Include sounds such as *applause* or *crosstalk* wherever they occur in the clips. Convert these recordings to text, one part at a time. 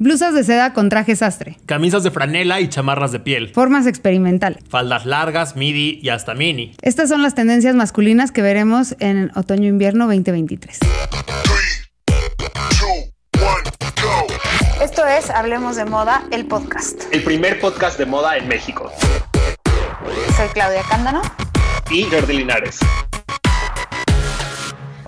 Blusas de seda con traje sastre. Camisas de franela y chamarras de piel. Formas experimentales. Faldas largas, midi y hasta mini. Estas son las tendencias masculinas que veremos en otoño-invierno 2023. Esto es Hablemos de Moda, el podcast. El primer podcast de moda en México. Soy Claudia Cándano. Y Jordi Linares.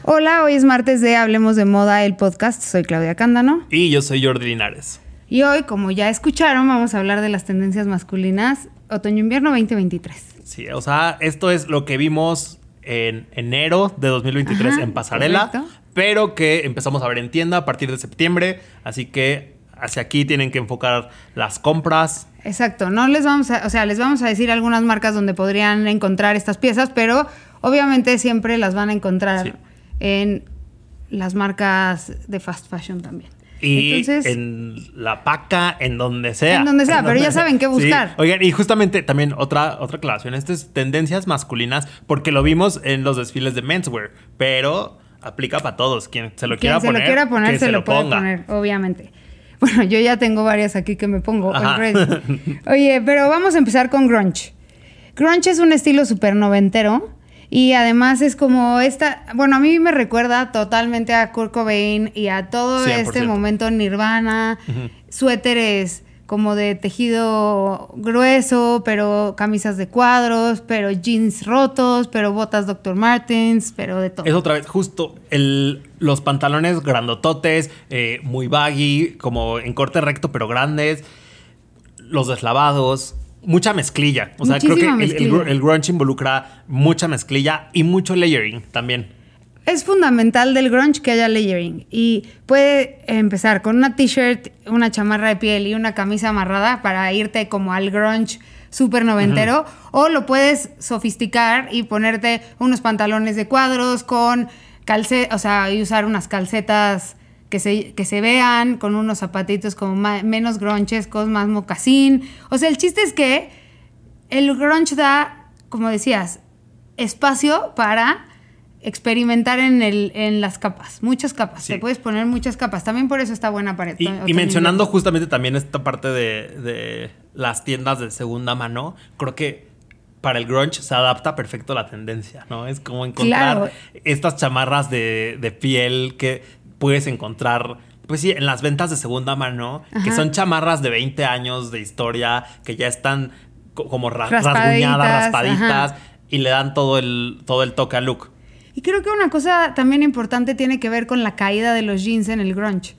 Hola, hoy es martes de Hablemos de Moda, el podcast. Soy Claudia Cándano. Y yo soy Jordi Linares. Y hoy, como ya escucharon, vamos a hablar de las tendencias masculinas otoño-invierno 2023. Sí, o sea, esto es lo que vimos en enero de 2023 en pasarela, pero que empezamos a ver en tienda a partir de septiembre. Así que hacia aquí tienen que enfocar las compras. Exacto, no les vamos a, o sea, les vamos a decir algunas marcas donde podrían encontrar estas piezas, pero obviamente siempre las van a encontrar en las marcas de fast fashion también. Y en la paca, en donde sea. En donde sea, pero ya saben qué buscar. Oigan, y justamente también otra, otra aclaración. Esto es tendencias masculinas, porque lo vimos en los desfiles de menswear, pero aplica para todos. Quien se lo quiera se poner. lo quiera poner, se, lo, puede poner, obviamente. *laughs* Bueno, yo ya tengo varias aquí que me pongo. *laughs* Oye, pero vamos a empezar con grunge. Grunge es un estilo súper noventero y además es como esta, bueno, a mí me recuerda totalmente a Kurt Cobain y a todo este momento Nirvana, suéteres como de tejido grueso, pero camisas de cuadros, pero jeans rotos, pero botas Dr. Martens, pero de todo. Es otra vez, justo el, los pantalones grandototes, eh, muy baggy, como en corte recto, pero grandes, los deslavados, mucha mezclilla. O sea, creo que el, grunge involucra mucha mezclilla y mucho layering también. Es fundamental del grunge que haya layering y puede empezar con una t-shirt, una chamarra de piel y una camisa amarrada para irte como al grunge súper noventero o lo puedes sofisticar y ponerte unos pantalones de cuadros con calcetas, o sea, y usar unas calcetas que se, que se vean con unos zapatitos como menos gronchescos, más mocasín. O sea, el chiste es que el grunge da, como decías, espacio para experimentar en, el, en las capas, muchas capas. Te puedes poner muchas capas. También por eso está buena pared. Y, y mencionando justamente también esta parte de, de, las tiendas de segunda mano, creo que para el grunge se adapta perfecto la tendencia, ¿no? Es como encontrar estas chamarras de, de piel que puedes encontrar, pues sí, en las ventas de segunda mano, que son chamarras de 20 años de historia, que ya están como rasguñadas, raspaditas, y le dan todo el, todo el toque al look. Y creo que una cosa también importante tiene que ver con la caída de los jeans en el grunge.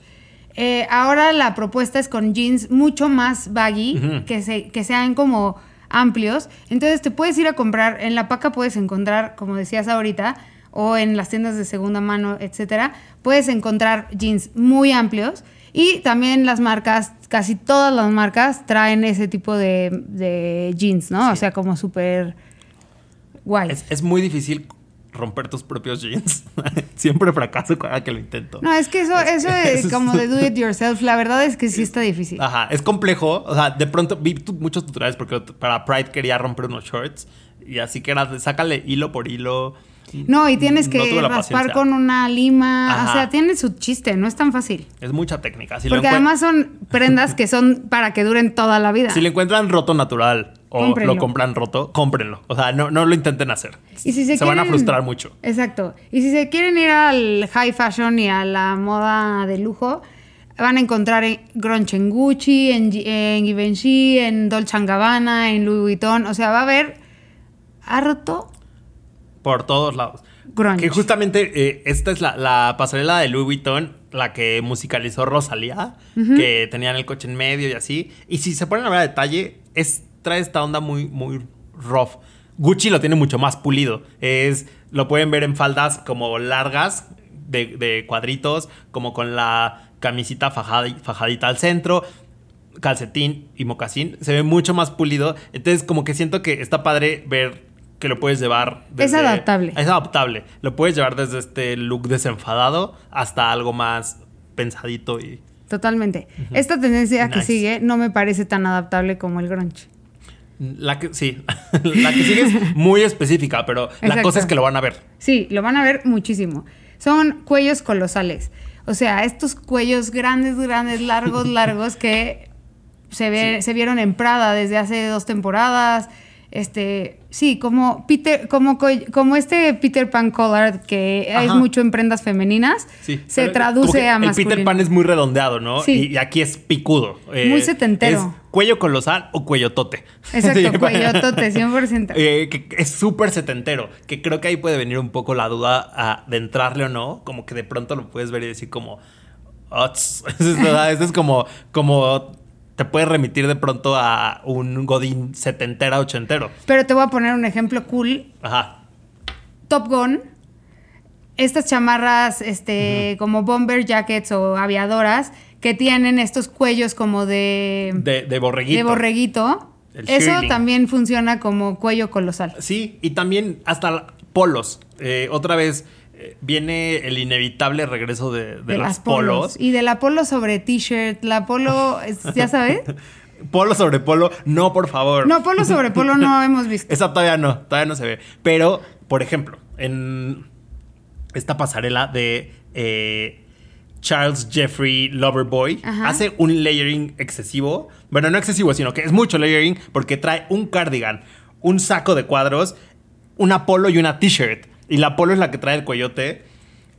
Eh, ahora la propuesta es con jeans mucho más baggy, que, se, que sean como amplios. Entonces te puedes ir a comprar, en la paca puedes encontrar, como decías ahorita, o en las tiendas de segunda mano, etcétera, puedes encontrar jeans muy amplios y también las marcas, casi todas las marcas traen ese tipo de, jeans, ¿no? O sea, como súper guay. Es, muy difícil romper tus propios jeans. *laughs* Siempre fracaso cada que lo intento. No, es que eso, eso es como de do it yourself. La verdad es que sí está difícil. Ajá, es complejo. O sea, de pronto vi muchos tutoriales porque para Pride quería romper unos shorts y así que era, sácale hilo por hilo no, y tienes que raspar con una lima. O sea, tiene su chiste, no es tan fácil. Es mucha técnica. Porque además son prendas que son para que duren toda la vida. Si le encuentran roto natural o lo compran roto, cómprenlo. O sea, no, no lo intenten hacer. Y si se, van a frustrar mucho. Exacto. Y si se quieren ir al high fashion y a la moda de lujo, van a encontrar en grunge en Gucci, en, en Givenchy, en Dolce Gabbana, en Louis Vuitton. O sea, va a haber harto por todos lados. Que justamente eh, esta es la, pasarela de Louis Vuitton, la que musicalizó Rosalía, que tenían el coche en medio y así. Y si se ponen a ver a detalle, es, trae esta onda muy, muy rough. Gucci lo tiene mucho más pulido. Es, lo pueden ver en faldas como largas, de, cuadritos, como con la camisita fajadita al centro, calcetín y mocasín. Se ve mucho más pulido. Entonces, como que siento que está padre ver que lo puedes llevar. es adaptable. Es adaptable. Lo puedes llevar desde este look desenfadado hasta algo más pensadito y. Totalmente. Esta tendencia que sigue no me parece tan adaptable como el grunge. La que, sí, *laughs* la que sigue es muy específica, pero la cosa es que lo van a ver. Sí, lo van a ver muchísimo. Son cuellos colosales. O sea, estos cuellos grandes, grandes, largos, *laughs* largos que se, ve, se vieron en Prada desde hace dos temporadas. Este, sí, como Peter, como, como este Peter Pan Collard que hay mucho en prendas femeninas, se traduce a masculino. El Peter Pan es muy redondeado, ¿no? Sí. Y, aquí es picudo. Eh, muy setentero. Es cuello colosal o cuello tote. Exacto, *laughs* cuello tote, 100%. *laughs* Eh, que es súper setentero, que creo que ahí puede venir un poco la duda de entrarle o no, como que de pronto lo puedes ver y decir como, *laughs* esto es como, como te puede remitir de pronto a un Godín setentera, ochentero. Pero te voy a poner un ejemplo cool. Ajá. Top Gun. Estas chamarras, este, como bomber jackets o aviadoras, que tienen estos cuellos como de... De, borreguito. De borreguito. Eso también funciona como cuello colosal. Sí, y también hasta polos. Eh, otra vez viene el inevitable regreso de, las, polos. Y de la polo sobre t-shirt, la polo, ya sabes. *laughs* polo sobre polo, no, por favor. No, polo sobre polo no *laughs* hemos visto. Esa todavía no, todavía no se ve. Pero, por ejemplo, en esta pasarela de eh, Charles Jeffrey Loverboy, hace un layering excesivo. Bueno, no excesivo, sino que es mucho layering porque trae un cardigan, un saco de cuadros, una polo y una t-shirt. Y la polo es la que trae el coyote.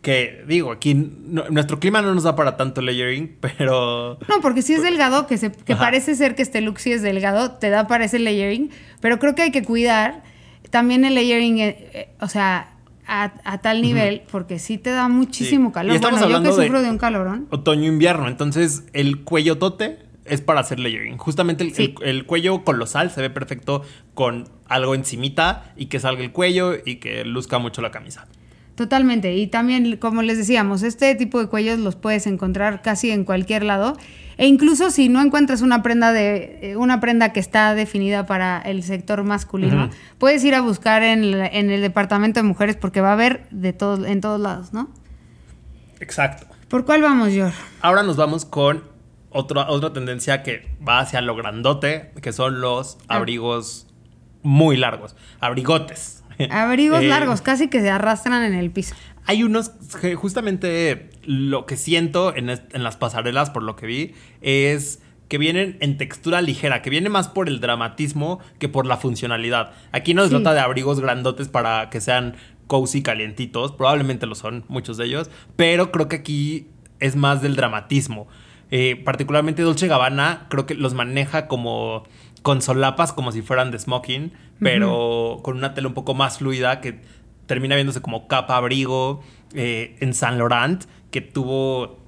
Que digo, aquí nuestro clima no nos da para tanto layering, *laughs* pero. No, porque si es delgado, que, se, que parece ser que este look sí es delgado, te da para ese layering, pero creo que hay que cuidar también el layering, eh, eh, o sea, a, tal nivel, porque sí te da muchísimo calor. bueno, yo que sufro de, un calorón. Otoño-invierno, entonces el cuello tote es para hacer layering. Justamente el, el, cuello colosal se ve perfecto con algo encimita y que salga el cuello y que luzca mucho la camisa. Totalmente. Y también, como les decíamos, este tipo de cuellos los puedes encontrar casi en cualquier lado. E incluso si no encuentras una prenda de eh, una prenda que está definida para el sector masculino, puedes ir a buscar en, en, el departamento de mujeres porque va a haber de todo, en todos lados, ¿no? Exacto. ¿Por cuál vamos, George? Ahora nos vamos con otra, otra tendencia que va hacia lo grandote, que son los ah. abrigos muy largos, abrigotes. Abrigos *laughs* eh, largos, casi que se arrastran en el piso. Hay unos que justamente lo que siento en, las pasarelas, por lo que vi, es que vienen en textura ligera, que viene más por el dramatismo que por la funcionalidad. Aquí no es nota de abrigos grandotes para que sean cozy calientitos, probablemente lo son muchos de ellos, pero creo que aquí es más del dramatismo. Eh, particularmente Dolce Gabbana, creo que los maneja como con solapas, como si fueran de smoking, pero con una tela un poco más fluida que termina viéndose como capa abrigo. Eh, en Saint Laurent, que tuvo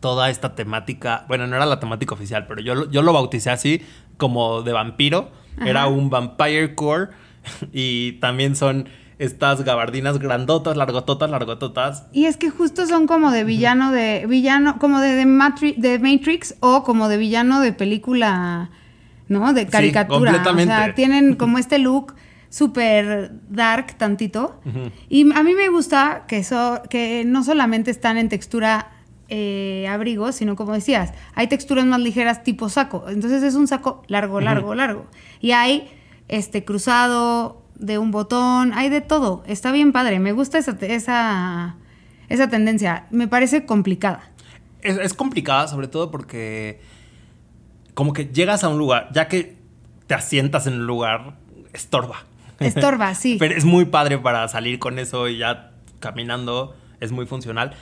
toda esta temática, bueno, no era la temática oficial, pero yo, yo lo bauticé así, como de vampiro. Era un vampire core *laughs* y también son estas gabardinas grandotas, largototas, largototas. Y es que justo son como de villano de villano, como de, de, Matrix o como de villano de película, ¿no? De caricatura. O sea, tienen como este look súper dark tantito. Y a mí me gusta que, eso, que no solamente están en textura eh, abrigo, sino como decías, hay texturas más ligeras tipo saco. Entonces es un saco largo, largo, largo. Y hay este cruzado, de un botón, hay de todo. Está bien padre. Me gusta esa, esa, esa tendencia. Me parece complicada. Es, complicada, sobre todo porque como que llegas a un lugar, ya que te asientas en un lugar, estorba. Estorba, *laughs* sí. Pero es muy padre para salir con eso y ya caminando es muy funcional.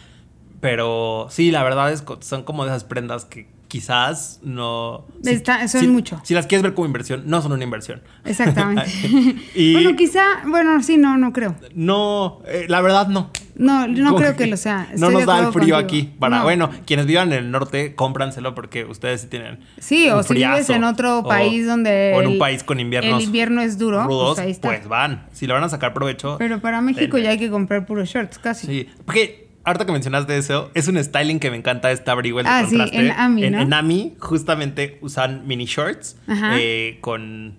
Pero sí, la verdad es que son como de esas prendas que quizás no... Está, son mucho. Si las quieres ver como inversión, no son una inversión. Exactamente. *laughs* *laughs* bueno, quizá, bueno, sí, no, no creo. No, eh, la verdad no. No, no creo que, *laughs* lo sea. no nos da el frío aquí. Para, bueno, quienes vivan en el norte, cómpranselo porque ustedes sí tienen. Sí, o si vives en otro país donde. O en un país con inviernos. El invierno es duro. Rudos, pues, pues, van. Si lo van a sacar provecho. Pero para México ya hay que comprar puros shorts, casi. Sí, porque ahorita que mencionaste eso, es un styling que me encanta este abrigo, el ah, contraste. Sí, en Ami, en, Ami, justamente usan mini shorts eh, con,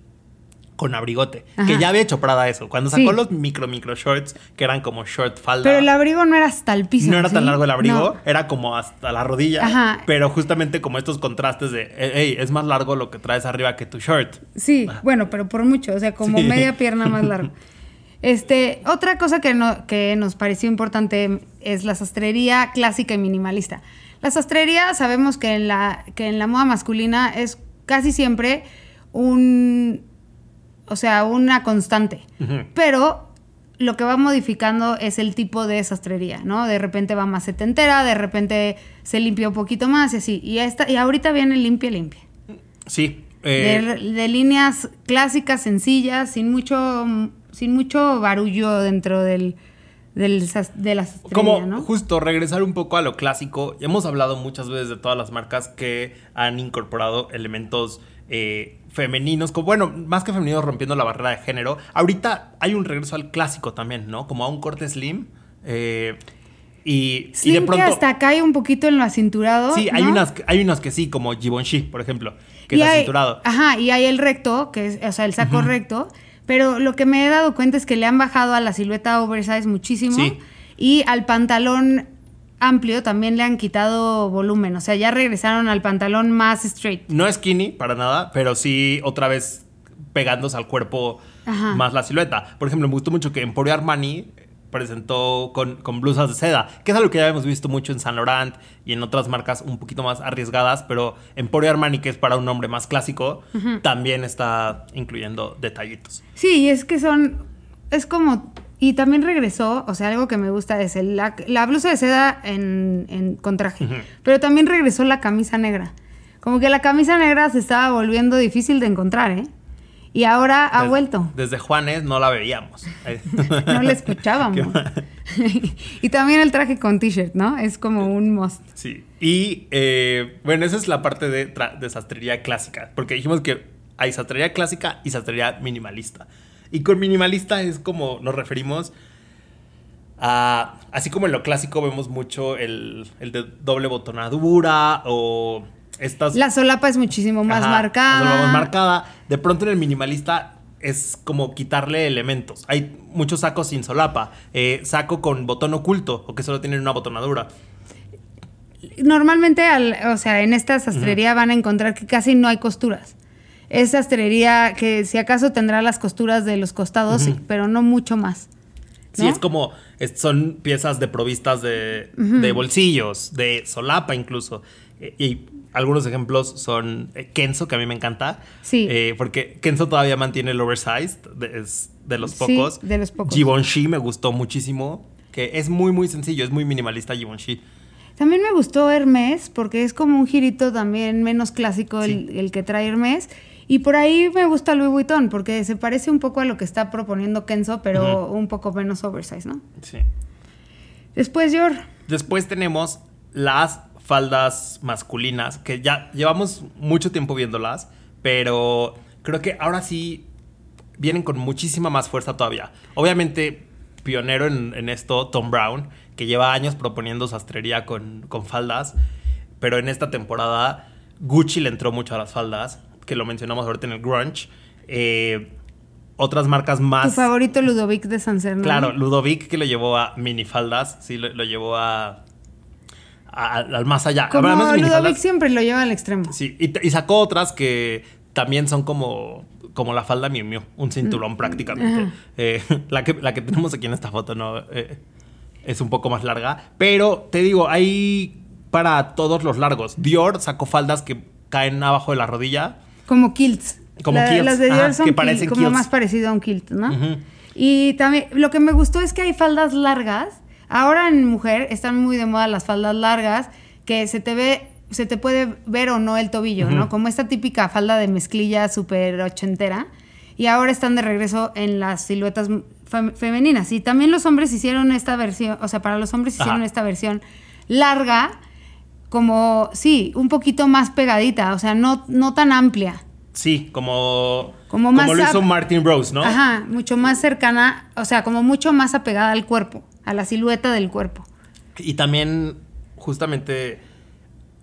con abrigote. Que ya había hecho Prada eso. Cuando sacó los micro, micro shorts, que eran como short falda. Pero el abrigo no era hasta el piso. No era tan largo el abrigo, era como hasta la rodilla. Ajá. Pero justamente como estos contrastes de, hey, es más largo lo que traes arriba que tu short. Sí, bueno, pero por mucho. O sea, como media pierna más largo. *laughs* Este, otra cosa que, no, que nos pareció importante es la sastrería clásica y minimalista. La sastrería sabemos que en la, que en la moda masculina es casi siempre un, o sea, una constante. Pero lo que va modificando es el tipo de sastrería, ¿no? De repente va más setentera, de repente se limpia un poquito más y así. Y, esta, y ahorita viene limpia, limpia. Sí. Eh, de, líneas clásicas, sencillas, sin mucho, sin mucho barullo dentro del, del de la sastrería, Como justo regresar un poco a lo clásico. Hemos hablado muchas veces de todas las marcas que han incorporado elementos eh, femeninos, como, bueno, más que femeninos rompiendo la barrera de género. Ahorita hay un regreso al clásico también, ¿no? Como a un corte slim. Eh, y, y, de pronto. hasta cae un poquito en lo acinturado. Sí, hay, unas, hay unas que sí, como Givenchy, por ejemplo, que es acinturado. Ajá, y hay el recto, que es, o sea, el saco recto. Pero lo que me he dado cuenta es que le han bajado a la silueta oversize muchísimo. Y al pantalón amplio también le han quitado volumen. O sea, ya regresaron al pantalón más straight. No skinny para nada, pero sí otra vez pegándose al cuerpo más la silueta. Por ejemplo, me gustó mucho que Emporio Armani presentó con, blusas de seda, que es algo que ya hemos visto mucho en Saint Laurent y en otras marcas un poquito más arriesgadas, pero Emporio Armani, que es para un hombre más clásico, también está incluyendo detallitos. Sí, es que son, es como y también regresó, o sea, algo que me gusta es el, la, blusa de seda en, en con traje. Pero también regresó la camisa negra. Como que la camisa negra se estaba volviendo difícil de encontrar, ¿eh? Y ahora ha vuelto. Desde Juanes no la veíamos. *laughs* no la escuchábamos. *laughs* *laughs* y también el traje con t-shirt, ¿no? Es como un must. Sí. Y eh, bueno, esa es la parte de, de sastrería clásica. Porque dijimos que hay sastrería clásica y sastrería minimalista. Y con minimalista es como nos referimos a. Así como en lo clásico vemos mucho el, de doble botonadura o estas. La solapa es muchísimo más marcada. La solapa más marcada. De pronto en el minimalista es como quitarle elementos. Hay muchos sacos sin solapa. Eh, saco con botón oculto o que solo tienen una botonadura. Normalmente, o sea, en esta sastrería van a encontrar que casi no hay costuras. Es sastrería que si acaso tendrá las costuras de los costados, pero no mucho más. Sí, es como, son piezas de provistas de, bolsillos, de solapa incluso. E, y algunos ejemplos son eh, Kenzo, que a mí me encanta. Sí. Eh, porque Kenzo todavía mantiene el oversized, es de los pocos. Sí, de los pocos. Givenchy me gustó muchísimo, que es muy, muy sencillo, es muy minimalista Givenchy. También me gustó Hermes, porque es como un girito también menos clásico el, el que trae Hermes. Y por ahí me gusta Louis Vuitton, porque se parece un poco a lo que está proponiendo Kenzo, pero un poco menos oversize, ¿no? Sí. Después, Yor. Después tenemos las faldas masculinas, que ya llevamos mucho tiempo viéndolas, pero creo que ahora sí vienen con muchísima más fuerza todavía. Obviamente, pionero en, esto, Tom Brown, que lleva años proponiendo sastrería con, con faldas, pero en esta temporada Gucci le entró mucho a las faldas que lo mencionamos ahorita en el grunge. Eh, otras marcas más. Tu favorito Ludovic de San Claro, Ludovic que lo llevó a minifaldas, sí, lo, llevó a, al más allá. Como Ludovic siempre lo lleva al extremo. Sí, y, sacó otras que también son como, como la falda Miu Miu, un cinturón mm, prácticamente. Eh, *laughs* la, que, la que tenemos aquí en esta foto no eh, es un poco más larga, pero te digo, hay para todos los largos. Dior sacó faldas que caen abajo de la rodilla como kilts. Como kilts. Las de Dior son que parecen como más parecido a un kilt, ¿no? Y también lo que me gustó es que hay faldas largas. Ahora en mujer están muy de moda las faldas largas que se te ve se te puede ver o no el tobillo, ¿no? Como esta típica falda de mezclilla súper ochentera. Y ahora están de regreso en las siluetas femeninas. Y también los hombres hicieron esta versión, o sea, para los hombres hicieron esta versión larga como, sí, un poquito más pegadita, o sea, no, no tan amplia. Sí, como, como, más lo hizo Martin Rose, ¿no? Ajá, mucho más cercana, o sea, como mucho más apegada al cuerpo, a la silueta del cuerpo. Y también, justamente,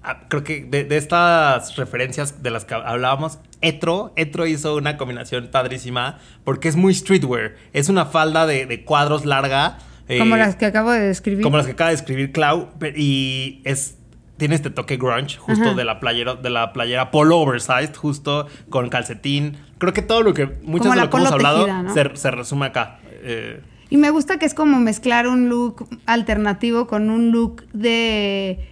ah, creo que de, estas referencias de las que hablábamos, Etro, Etro hizo una combinación padrísima porque es muy streetwear. Es una falda de, cuadros larga. como eh, las que acabo de describir. Como las que acaba de describir Clau. Y es tiene este toque grunge, justo de la playera, de la playera polo oversized, justo con calcetín. Creo que todo lo que, muchas de lo que hemos hablado se, resume acá. Eh, y me gusta que es como mezclar un look alternativo con un look de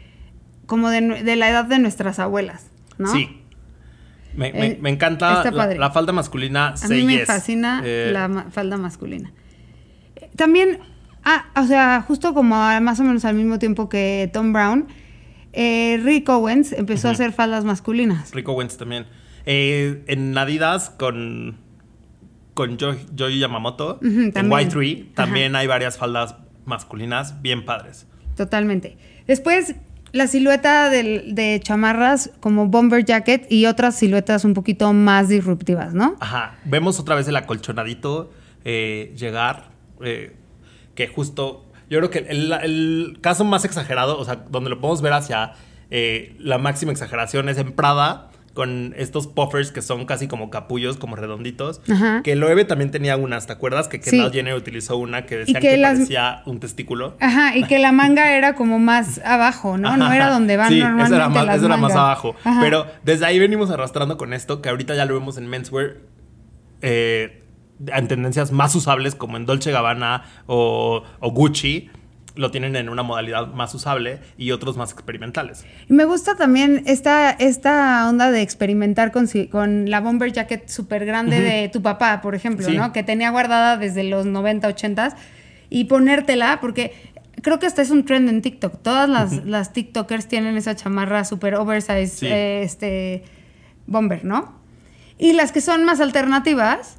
como de, la edad de nuestras abuelas, ¿no? Sí. Me, eh, encanta la, falda masculina. A mí me fascina eh, la falda masculina. También, ah, o sea, justo como más o menos al mismo tiempo que Tom Brown, eh, Rick Owens empezó a hacer faldas masculinas. Rick Owens también. en Adidas con con Joy Yamamoto, en Y3 también hay varias faldas masculinas bien padres. Totalmente. Después, la silueta de, chamarras como bomber jacket y otras siluetas un poquito más disruptivas, ¿no? Ajá. Vemos otra vez el acolchonadito eh, llegar, eh, que justo, yo creo que el, caso más exagerado, o sea, donde lo podemos ver hacia eh, la máxima exageración es en Prada, con estos puffers que son casi como capullos, como redonditos. Que Loewe también tenía unas, ¿te acuerdas? Que Kendall Jenner utilizó una que decían que, parecía un testículo. Ajá, y que la manga era como más abajo, ¿no? No era donde van normalmente era más, las eso era más abajo. Pero desde ahí venimos arrastrando con esto, que ahorita ya lo vemos en menswear. Eh, en tendencias más usables como en Dolce Gabbana o, o Gucci lo tienen en una modalidad más usable y otros más experimentales. Y me gusta también esta, esta onda de experimentar con, con la bomber jacket súper grande de tu papá, por ejemplo, ¿no? Que tenía guardada desde los 90, 80 y ponértela, porque creo que hasta es un trend en TikTok. Todas las, las TikTokers tienen esa chamarra súper oversize, eh, este, bomber, ¿no? Y las que son más alternativas,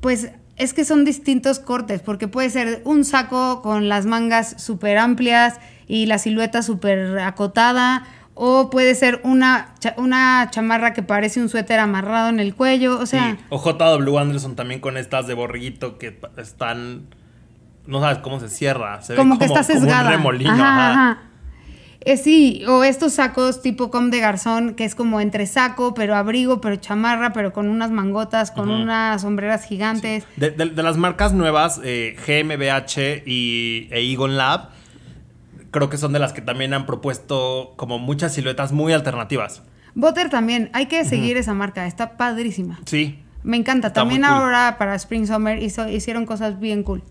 pues es que son distintos cortes, porque puede ser un saco con las mangas súper amplias y la silueta súper acotada, o puede ser una, una chamarra que parece un suéter amarrado en el cuello, o sea... Sí. O JW Anderson también con estas de borriguito que están... No sabes cómo se cierra, se como ve que está sesgada. un remolino. ajá. Eh, sí, o estos sacos tipo com de garzón, que es como entre saco, pero abrigo, pero chamarra, pero con unas mangotas, con unas sombreras gigantes. De, las marcas nuevas, eh, GmbH y e Eagle Lab, creo que son de las que también han propuesto como muchas siluetas muy alternativas. Butter también, hay que seguir esa marca, está padrísima. Sí. Me encanta. También ahora para Spring Summer hicieron cosas bien cool.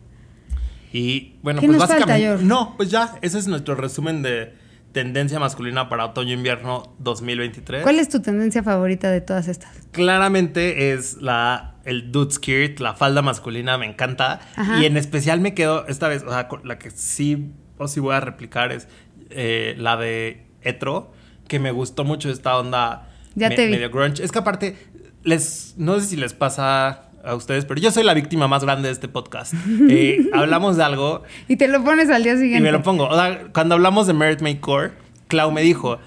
Y bueno, pues básicamente. no, pues ya, ese es nuestro resumen de tendencia masculina para otoño-invierno 2023. ¿Cuál es tu tendencia favorita de todas estas? Claramente es la el dude skirt, la falda masculina, me encanta. Y en especial me quedo esta vez, o sea, la que sí o sí voy a replicar es eh, la de Etro, que me gustó mucho esta onda medio grunge. Es que aparte, les, no sé si les pasa a ustedes, pero yo soy la víctima más grande de este podcast. Eh, *laughs* hablamos de algo. Y te lo pones al día siguiente. Y me lo pongo. O sea, cuando hablamos de Merit Make Core, Clau me dijo,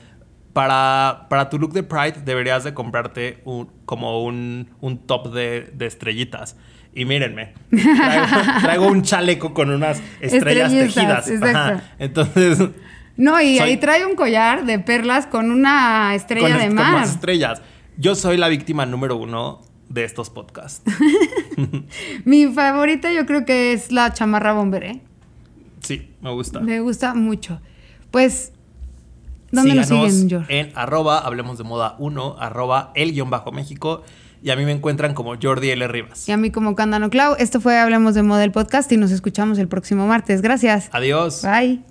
para, para tu look de Pride deberías de comprarte un, como un, top de, estrellitas. Y mírenme, *laughs* traigo, un chaleco con unas estrellas tejidas. Entonces... No, y ahí trae un collar de perlas con una estrella de mar. Con estrellas. Yo soy la víctima número uno de estos podcasts. *laughs* Mi favorita yo creo que es la chamarra bomber, ¿eh? Sí, me gusta. Me gusta mucho. Pues, ¿dónde nos siguen, George? En arroba, hablemos de moda 1, arroba el guion bajo México. Y a mí me encuentran como Jordi L. Rivas. Y a mí como Candano Clau. Esto fue Hablemos de Moda el podcast y nos escuchamos el próximo martes. Gracias. Adiós. Bye.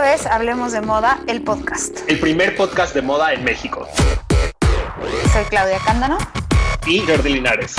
Esto es Hablemos de Moda, el podcast. El primer podcast de moda en México. Soy Claudia Cándano. Y Jordi Linares.